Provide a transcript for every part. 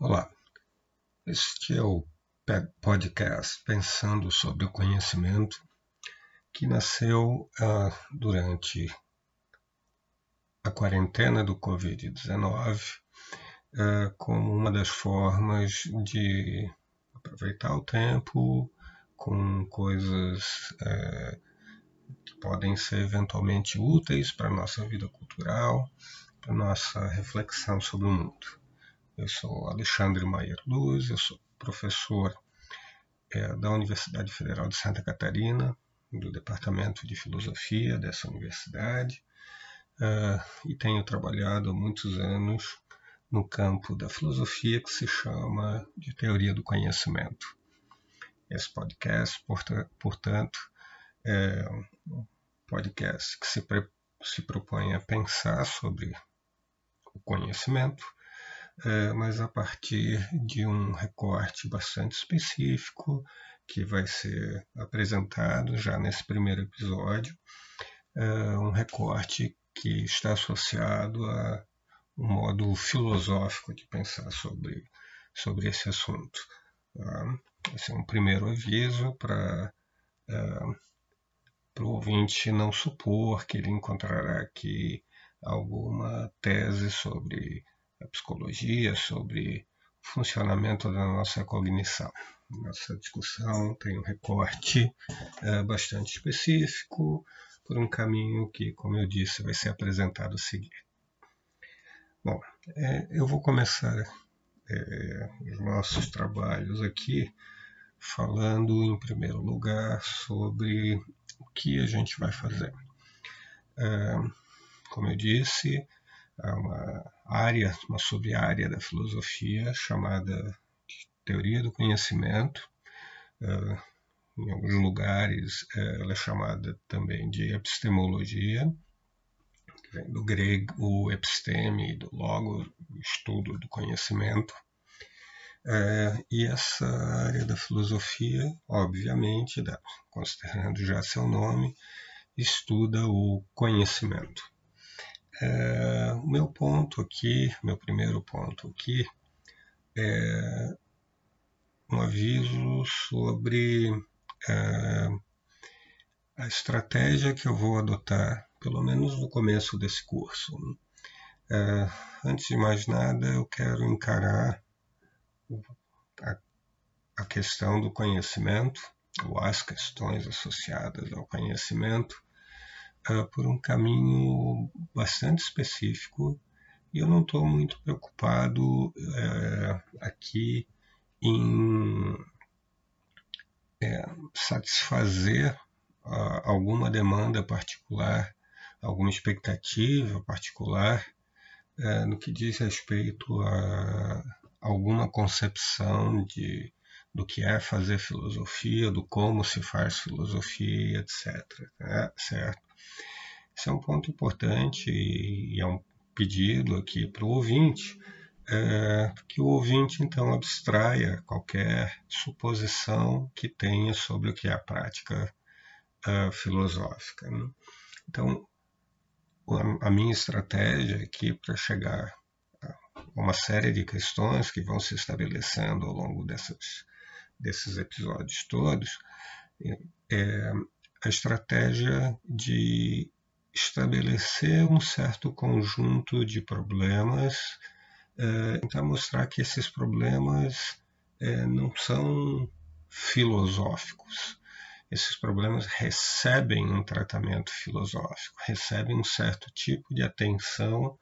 Olá, este é o podcast Pensando sobre o Conhecimento, que nasceu uh, durante a quarentena do Covid-19 uh, como uma das formas de aproveitar o tempo com coisas uh, que podem ser eventualmente úteis para a nossa vida cultural, para a nossa reflexão sobre o mundo. Eu sou Alexandre Maier Luz, eu sou professor é, da Universidade Federal de Santa Catarina, do Departamento de Filosofia dessa universidade, uh, e tenho trabalhado há muitos anos no campo da filosofia que se chama de teoria do conhecimento. Esse podcast, portanto, é um podcast que se, se propõe a pensar sobre o conhecimento é, mas a partir de um recorte bastante específico que vai ser apresentado já nesse primeiro episódio, é, um recorte que está associado a um modo filosófico de pensar sobre, sobre esse assunto. Tá? Esse é um primeiro aviso para é, o ouvinte não supor que ele encontrará aqui alguma tese sobre a psicologia, sobre o funcionamento da nossa cognição. Nossa discussão tem um recorte é, bastante específico por um caminho que, como eu disse, vai ser apresentado a seguir. Bom, é, eu vou começar é, os nossos trabalhos aqui falando, em primeiro lugar, sobre o que a gente vai fazer. É, como eu disse, há uma área, uma sub-área da filosofia chamada teoria do conhecimento. Uh, em alguns lugares uh, ela é chamada também de epistemologia, do grego o episteme, do logo, estudo do conhecimento. E essa área da filosofia, obviamente, considerando já seu nome, estuda o conhecimento. É, o meu ponto aqui, meu primeiro ponto aqui, é um aviso sobre é, a estratégia que eu vou adotar, pelo menos no começo desse curso. É, antes de mais nada, eu quero encarar a, a questão do conhecimento, ou as questões associadas ao conhecimento, por um caminho bastante específico. E eu não estou muito preocupado uh, aqui em é, satisfazer uh, alguma demanda particular, alguma expectativa particular uh, no que diz respeito a alguma concepção de, do que é fazer filosofia, do como se faz filosofia, etc. Né? Certo? Esse é um ponto importante e é um pedido aqui para o ouvinte, é, que o ouvinte então abstraia qualquer suposição que tenha sobre o que é a prática uh, filosófica. Né? Então, a, a minha estratégia aqui para chegar a uma série de questões que vão se estabelecendo ao longo dessas, desses episódios todos é a estratégia de estabelecer um certo conjunto de problemas, é, tentar mostrar que esses problemas é, não são filosóficos. Esses problemas recebem um tratamento filosófico, recebem um certo tipo de atenção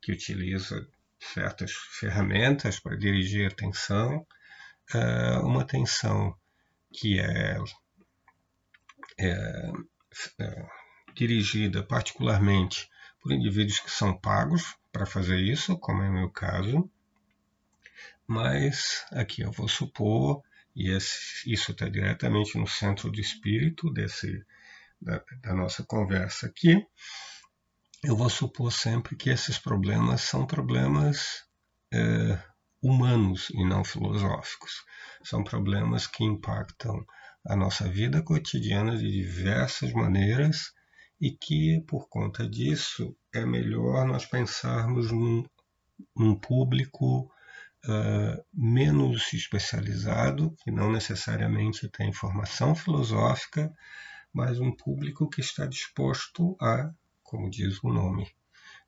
que utiliza certas ferramentas para dirigir a atenção, é, uma atenção que é, é, é dirigida particularmente por indivíduos que são pagos para fazer isso, como é o meu caso, mas aqui eu vou supor, e esse, isso está diretamente no centro do espírito desse, da, da nossa conversa aqui, eu vou supor sempre que esses problemas são problemas é, humanos e não filosóficos. São problemas que impactam a nossa vida cotidiana de diversas maneiras e que, por conta disso, é melhor nós pensarmos num, num público uh, menos especializado, que não necessariamente tem formação filosófica, mas um público que está disposto a, como diz o nome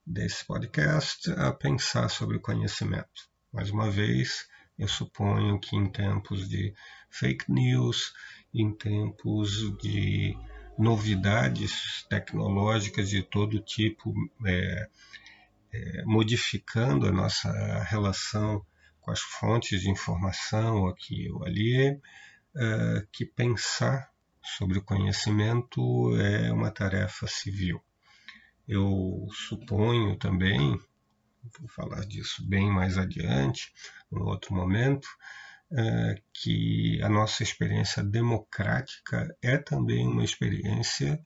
desse podcast, a pensar sobre o conhecimento. Mais uma vez, eu suponho que em tempos de fake news, em tempos de novidades tecnológicas de todo tipo, é, é, modificando a nossa relação com as fontes de informação aqui ou ali, é, que pensar sobre o conhecimento é uma tarefa civil. Eu suponho também, vou falar disso bem mais adiante, em outro momento, é, que a nossa experiência democrática é também uma experiência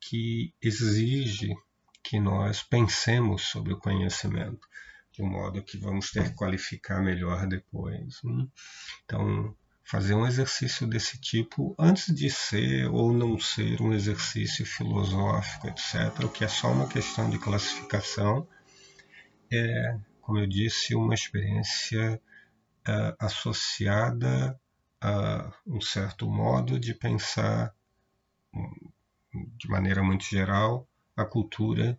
que exige que nós pensemos sobre o conhecimento, de um modo que vamos ter que qualificar melhor depois. Né? Então, fazer um exercício desse tipo antes de ser ou não ser um exercício filosófico, etc., que é só uma questão de classificação, é, como eu disse, uma experiência uh, associada a um certo modo de pensar, de maneira muito geral, a cultura,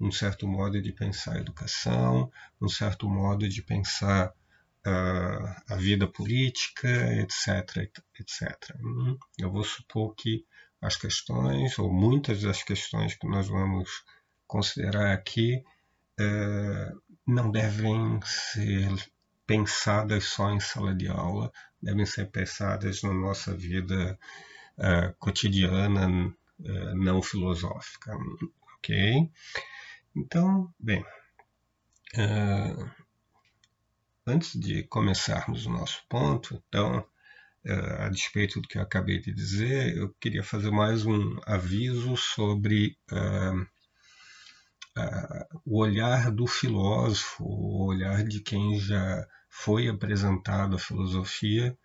um certo modo de pensar a educação, um certo modo de pensar a vida política, etc, etc. Eu vou supor que as questões, ou muitas das questões que nós vamos considerar aqui, não devem ser pensadas só em sala de aula, devem ser pensadas na nossa vida uh, cotidiana, uh, não filosófica, ok? Então, bem, uh, antes de começarmos o nosso ponto, então, a despeito do que eu acabei de dizer, eu queria fazer mais um aviso sobre o olhar do filósofo, o olhar de quem já foi apresentado a filosofia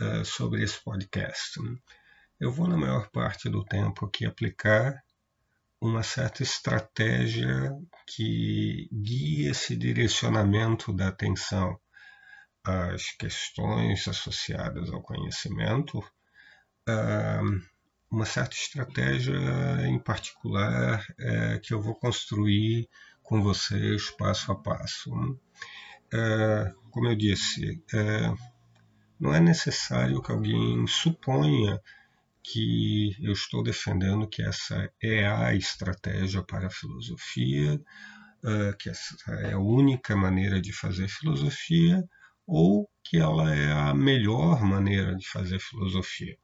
uh, sobre esse podcast. Eu vou, na maior parte do tempo, aqui aplicar uma certa estratégia que guia esse direcionamento da atenção às questões associadas ao conhecimento, uh, uma certa estratégia em particular uh, que eu vou construir com vocês passo a passo. É, como eu disse, é, não é necessário que alguém suponha que eu estou defendendo que essa é a estratégia para a filosofia, é, que essa é a única maneira de fazer filosofia, ou que ela é a melhor maneira de fazer filosofia.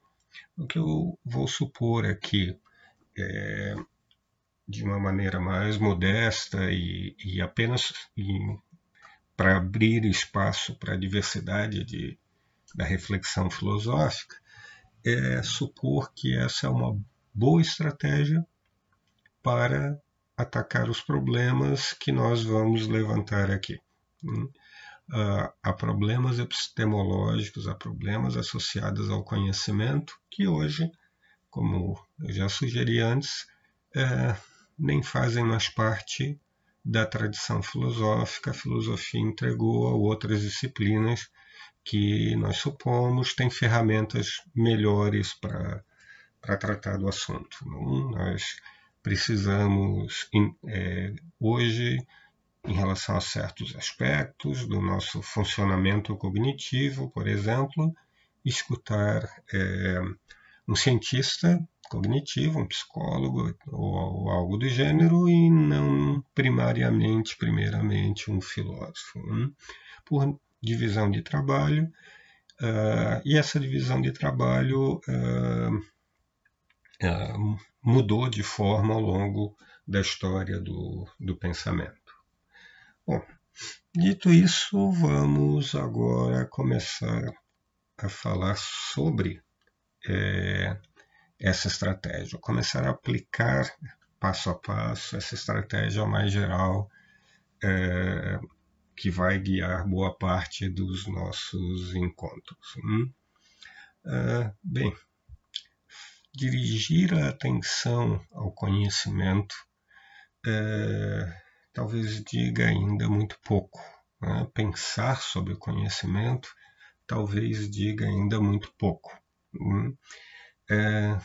O que eu vou supor aqui, é, de uma maneira mais modesta e, e apenas para abrir espaço para a diversidade de, da reflexão filosófica, é supor que essa é uma boa estratégia para atacar os problemas que nós vamos levantar aqui. Hum? Há problemas epistemológicos, há problemas associados ao conhecimento que hoje, como eu já sugeri antes, é, nem fazem mais parte da tradição filosófica, a filosofia entregou a outras disciplinas que nós supomos têm ferramentas melhores para tratar do assunto. Não? Nós precisamos, é, hoje, em relação a certos aspectos do nosso funcionamento cognitivo, por exemplo, escutar é, um cientista cognitivo, um psicólogo ou, ou, algo do gênero, e não primariamente, primeiramente, um filósofo. Hein? Por divisão de trabalho, uh, e essa divisão de trabalho uh, uh, mudou de forma ao longo da história do, do pensamento. Bom, dito isso, vamos agora começar a falar sobre é, essa estratégia, começar a aplicar passo a passo essa estratégia mais geral é, que vai guiar boa parte dos nossos encontros. Hum? É, bem, dirigir a atenção ao conhecimento é, talvez diga ainda muito pouco. né? pensar sobre o conhecimento, talvez diga ainda muito pouco. Hum? É,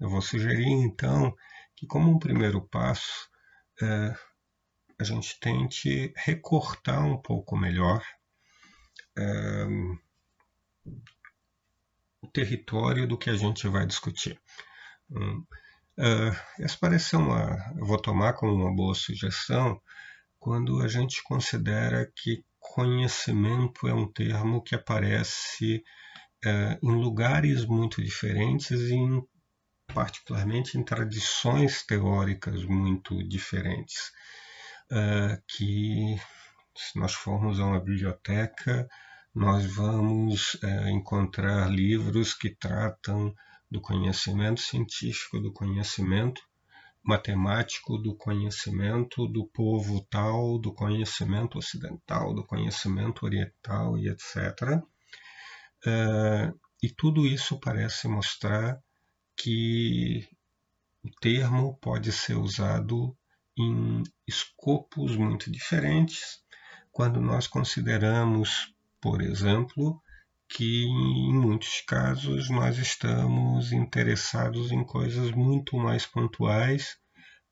eu vou sugerir então que, como um primeiro passo, é, a gente tente recortar um pouco melhor é, o território do que a gente vai discutir. Hum, Uh, essa parece uma, eu vou tomar como uma boa sugestão quando a gente considera que conhecimento é um termo que aparece uh, em lugares muito diferentes e em, particularmente em tradições teóricas muito diferentes. Uh, que se nós formos a uma biblioteca, nós vamos encontrar livros que tratam do conhecimento científico, do conhecimento matemático, do conhecimento do povo tal, do conhecimento ocidental, do conhecimento oriental e etc. É, e tudo isso parece mostrar que o termo pode ser usado em escopos muito diferentes quando nós consideramos, por exemplo, que em muitos casos nós estamos interessados em coisas muito mais pontuais,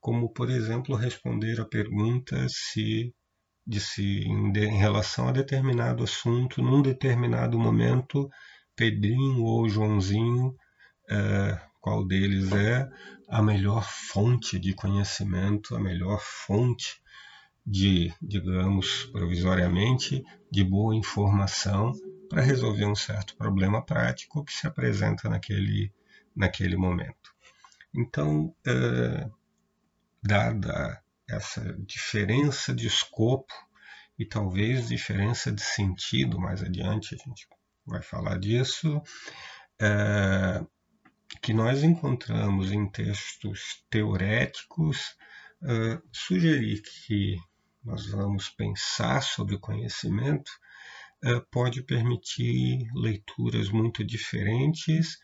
como por exemplo responder a pergunta se de se em, de, em relação a determinado assunto num determinado momento Pedrinho ou Joãozinho é, qual deles é a melhor fonte de conhecimento, a melhor fonte de, digamos, provisoriamente, de boa informação para resolver um certo problema prático que se apresenta naquele, naquele momento. Então, é, dada essa diferença de escopo e talvez diferença de sentido, mais adiante a gente vai falar disso, é, que nós encontramos em textos teoréticos, é, sugerir que nós vamos pensar sobre o conhecimento eh, pode permitir leituras muito diferentes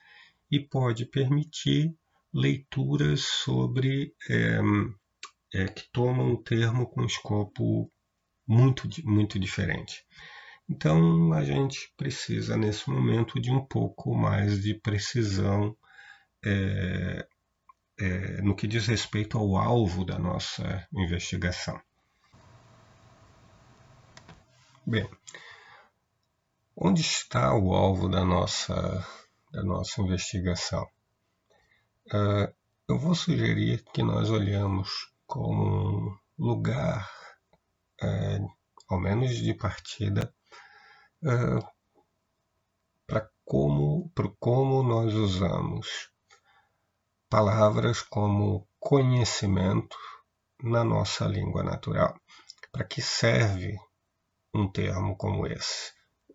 e pode permitir leituras sobre é, é, que tomam um termo com escopo muito, muito diferente. Então a gente precisa nesse momento de um pouco mais de precisão é, é, no que diz respeito ao alvo da nossa investigação. Bem, Onde está o alvo da nossa, da nossa investigação? Uh, eu vou sugerir que nós olhamos como um lugar, uh, ao menos de partida, uh, para como, como nós usamos palavras como conhecimento na nossa língua natural. Para que serve um termo como esse?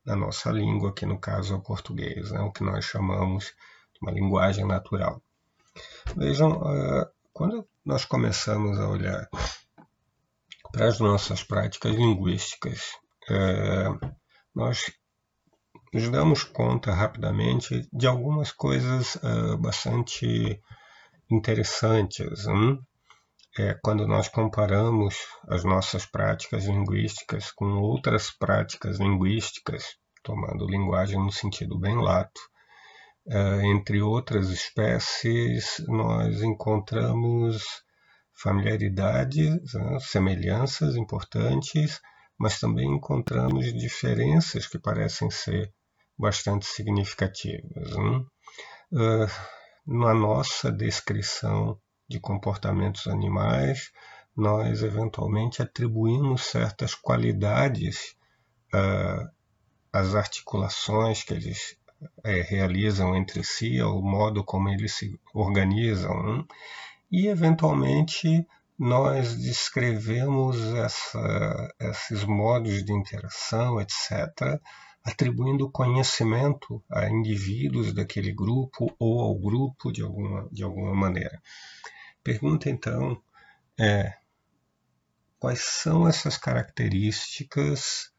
Na nossa língua, que no caso é o português, né, o que nós chamamos de uma linguagem natural. Vejam, ah, quando nós começamos a olhar para as nossas práticas linguísticas, eh, nós nos damos conta rapidamente de algumas coisas ah, bastante interessantes. Hein? É, quando nós comparamos as nossas práticas linguísticas com outras práticas linguísticas, tomando linguagem no sentido bem lato, é, entre outras espécies, nós encontramos familiaridades, né, semelhanças importantes, mas também encontramos diferenças que parecem ser bastante significativas. Né? Uh, na nossa descrição de comportamentos animais, nós eventualmente atribuímos certas qualidades uh, às articulações que eles é, realizam entre si, ao modo como eles se organizam, hein? e eventualmente nós descrevemos essa, esses modos de interação, etc., atribuindo conhecimento a indivíduos daquele grupo ou ao grupo de alguma, de alguma maneira. Pergunta então é quais são essas características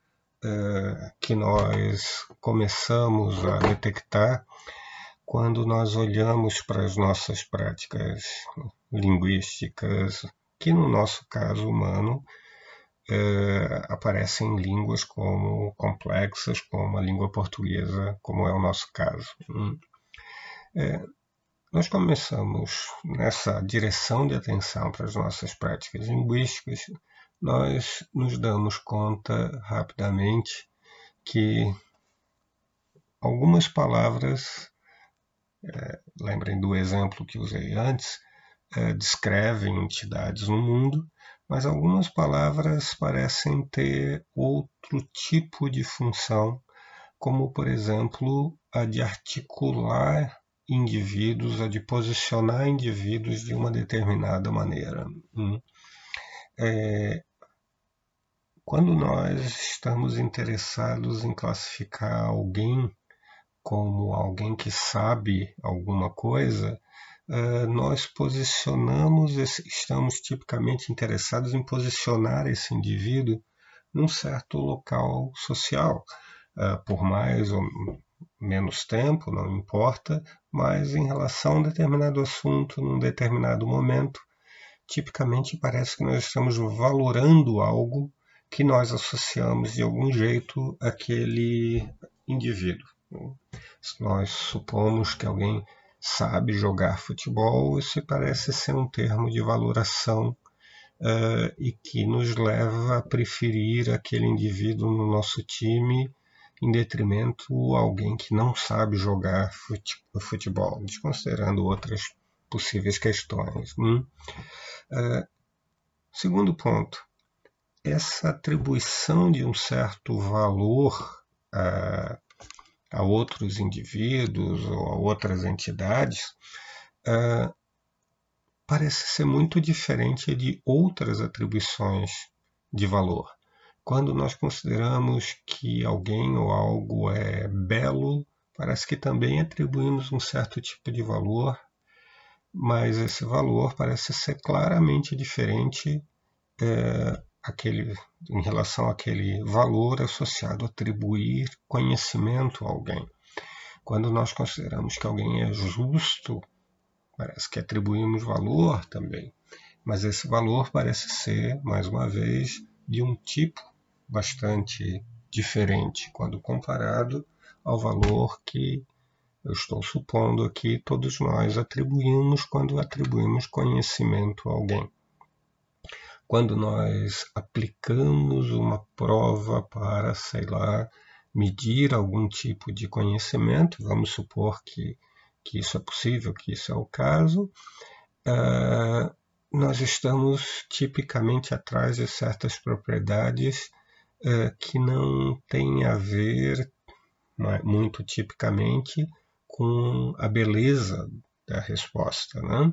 é, que nós começamos a detectar quando nós olhamos para as nossas práticas linguísticas, que no nosso caso humano é, aparecem em línguas como complexas, como a língua portuguesa, como é o nosso caso. Hum. É, nós começamos nessa direção de atenção para as nossas práticas linguísticas, nós nos damos conta rapidamente que algumas palavras, é, lembrem do exemplo que usei antes, é, descrevem entidades no mundo, mas algumas palavras parecem ter outro tipo de função, como, por exemplo, a de articular indivíduos, a de posicionar indivíduos de uma determinada maneira. Hum. É, quando nós estamos interessados em classificar alguém como alguém que sabe alguma coisa, uh, nós posicionamos, estamos tipicamente interessados em posicionar esse indivíduo num certo local social, uh, por mais ou menos tempo, não importa, mas em relação a um determinado assunto, num determinado momento, tipicamente parece que nós estamos valorando algo que nós associamos de algum jeito àquele indivíduo. Se nós supomos que alguém sabe jogar futebol, isso parece ser um termo de valoração uh, e que nos leva a preferir aquele indivíduo no nosso time em detrimento alguém que não sabe jogar futebol, desconsiderando outras possíveis questões. Hum? Uh, segundo ponto, essa atribuição de um certo valor a, a outros indivíduos ou a outras entidades uh, parece ser muito diferente de outras atribuições de valor. Quando nós consideramos que alguém ou algo é belo, parece que também atribuímos um certo tipo de valor, mas esse valor parece ser claramente diferente é, aquele, em relação àquele valor associado a atribuir conhecimento a alguém. Quando nós consideramos que alguém é justo, parece que atribuímos valor também, mas esse valor parece ser, mais uma vez, de um tipo bastante diferente quando comparado ao valor que eu estou supondo aqui todos nós atribuímos quando atribuímos conhecimento a alguém. Quando nós aplicamos uma prova para, sei lá, medir algum tipo de conhecimento, vamos supor que, que isso é possível, que isso é o caso, uh, nós estamos tipicamente atrás de certas propriedades uh, que não têm a ver, muito tipicamente, com a beleza da resposta. Né?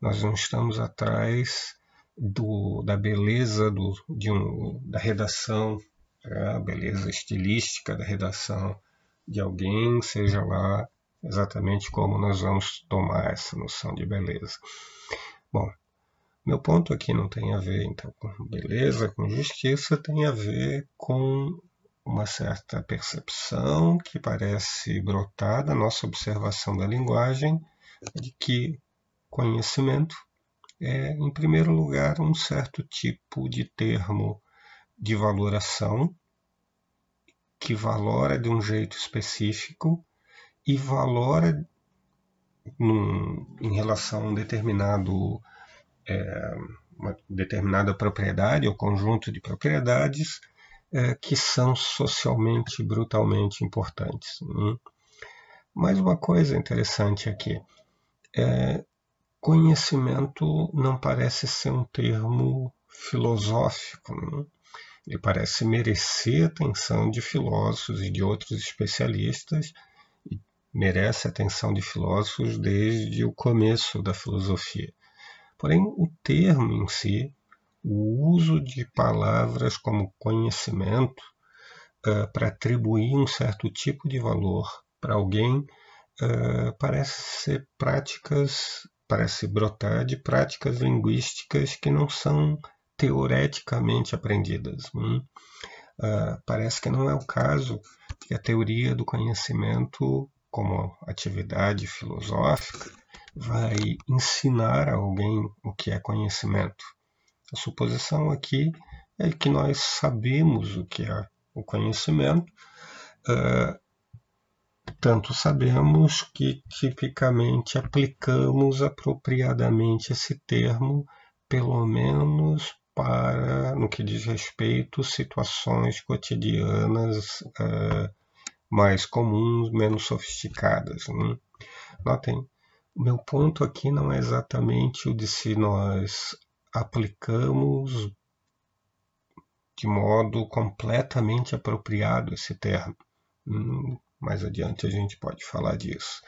Nós não estamos atrás do, da beleza do, de um, da redação, né? a beleza estilística da redação de alguém, seja lá exatamente como nós vamos tomar essa noção de beleza. Bom, meu ponto aqui não tem a ver então com beleza, com justiça, tem a ver com uma certa percepção que parece brotar da nossa observação da linguagem de que conhecimento é, em primeiro lugar, um certo tipo de termo de valoração que valora de um jeito específico e valora num, em relação a um determinado é, uma determinada propriedade ou conjunto de propriedades é, que são socialmente brutalmente importantes. Hum? Mais uma coisa interessante aqui. É, Conhecimento não parece ser um termo filosófico, né? ele parece merecer atenção de filósofos e de outros especialistas, merece atenção de filósofos desde o começo da filosofia. Porém, o termo em si, o uso de palavras como conhecimento uh, para atribuir um certo tipo de valor para alguém uh, parece ser práticas parece brotar de práticas linguísticas que não são teoreticamente aprendidas. Hum? Uh, parece que não é o caso que a teoria do conhecimento, como atividade filosófica, vai ensinar a alguém o que é conhecimento. A suposição aqui é que nós sabemos o que é o conhecimento, uh, tanto sabemos que tipicamente aplicamos apropriadamente esse termo, pelo menos para, no que diz respeito, situações cotidianas uh, mais comuns, menos sofisticadas. Né? Notem, meu ponto aqui não é exatamente o de se nós aplicamos de modo completamente apropriado esse termo. Hum, mais adiante a gente pode falar disso.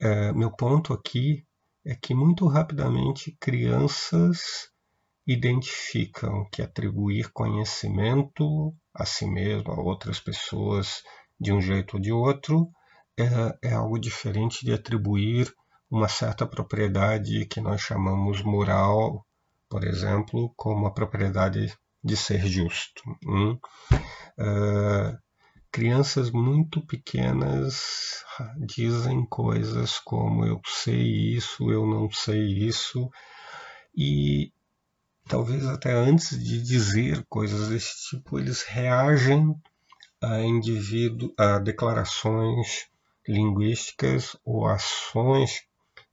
É, meu ponto aqui é que muito rapidamente crianças identificam que atribuir conhecimento a si mesmo, a outras pessoas, de um jeito ou de outro, é, é algo diferente de atribuir uma certa propriedade que nós chamamos moral, por exemplo, como a propriedade de ser justo. Hum? Uh, crianças muito pequenas dizem coisas como eu sei isso, eu não sei isso, e talvez até antes de dizer coisas desse tipo, eles reagem a, indivíduo, a declarações linguísticas ou ações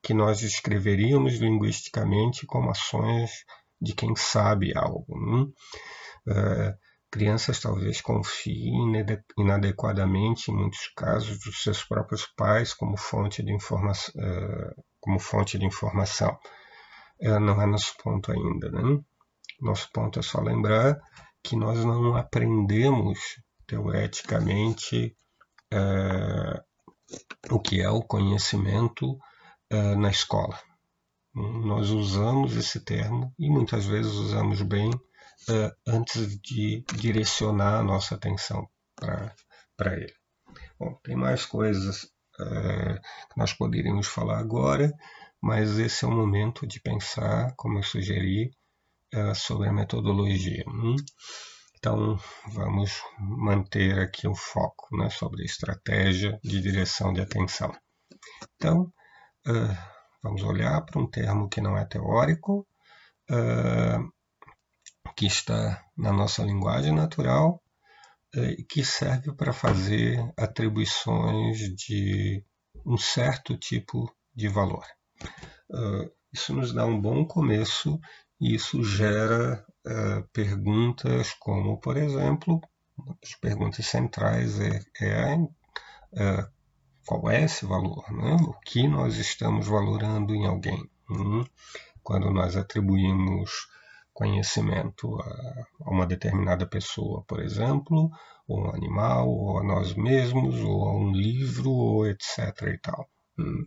que nós escreveríamos linguisticamente como ações de quem sabe algo. Né? Uh, crianças talvez confiem inadequadamente, em muitos casos, dos seus próprios pais como fonte de, informa uh, como fonte de informação. Uh, não é nosso ponto ainda. Né? Nosso ponto é só lembrar que nós não aprendemos teoreticamente o que é o conhecimento na escola. Nós usamos esse termo e muitas vezes usamos bem uh, antes de direcionar a nossa atenção para ele. Bom, tem mais coisas uh, que nós poderíamos falar agora, mas esse é o momento de pensar, como eu sugeri, uh, sobre a metodologia. Hum? Então, vamos manter aqui o foco né, sobre estratégia de direção de atenção. Então, uh, vamos olhar para um termo que não é teórico, uh, que está na nossa linguagem natural eh, e que serve para fazer atribuições de um certo tipo de valor. Uh, isso nos dá um bom começo e isso gera uh, perguntas como, por exemplo, as perguntas centrais é, é uh, qual é esse valor? Né? O que nós estamos valorando em alguém? Hum? Quando nós atribuímos conhecimento a, uma determinada pessoa, por exemplo, ou um animal, ou a nós mesmos, ou a um livro, ou etc. e tal. Hum.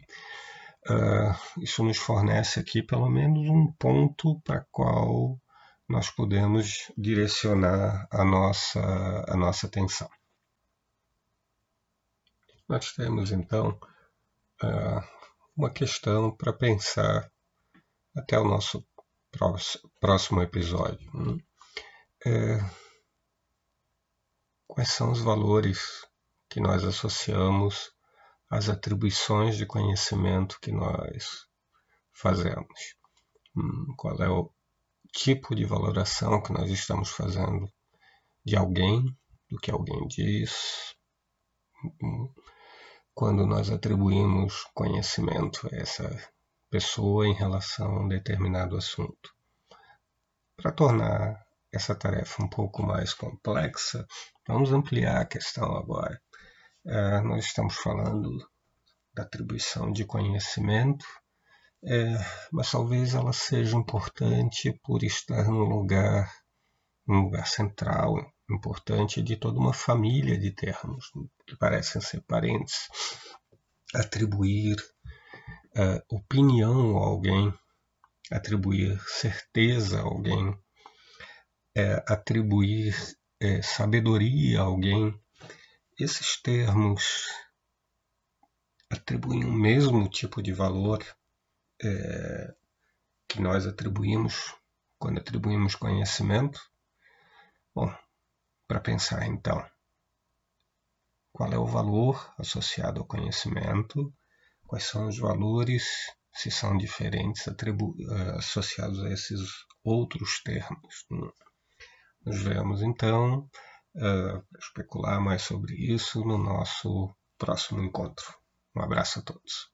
Uh, isso nos fornece aqui pelo menos um ponto para qual nós podemos direcionar a nossa, a nossa atenção. Nós temos então uh, uma questão para pensar até o nosso próximo episódio. Né? É, quais são os valores que nós associamos às atribuições de conhecimento que nós fazemos? Hum, qual é o tipo de valoração que nós estamos fazendo de alguém, do que alguém diz? Quando nós atribuímos conhecimento a essa pessoa em relação a um determinado assunto. Para tornar essa tarefa um pouco mais complexa, vamos ampliar a questão agora. É, nós estamos falando da atribuição de conhecimento, é, mas talvez ela seja importante por estar num lugar, num lugar central, importante de toda uma família de termos que parecem ser parentes. Atribuir uh, opinião a alguém, atribuir certeza a alguém, uh, atribuir uh, sabedoria a alguém. Esses termos atribuem o mesmo tipo de valor que nós atribuímos quando atribuímos conhecimento? Bom, para pensar então, qual é o valor associado ao conhecimento quais são os valores, se são diferentes, eh, associados a esses outros termos. Né? Nos vemos então uh, especular mais sobre isso no nosso próximo encontro. Um abraço a todos.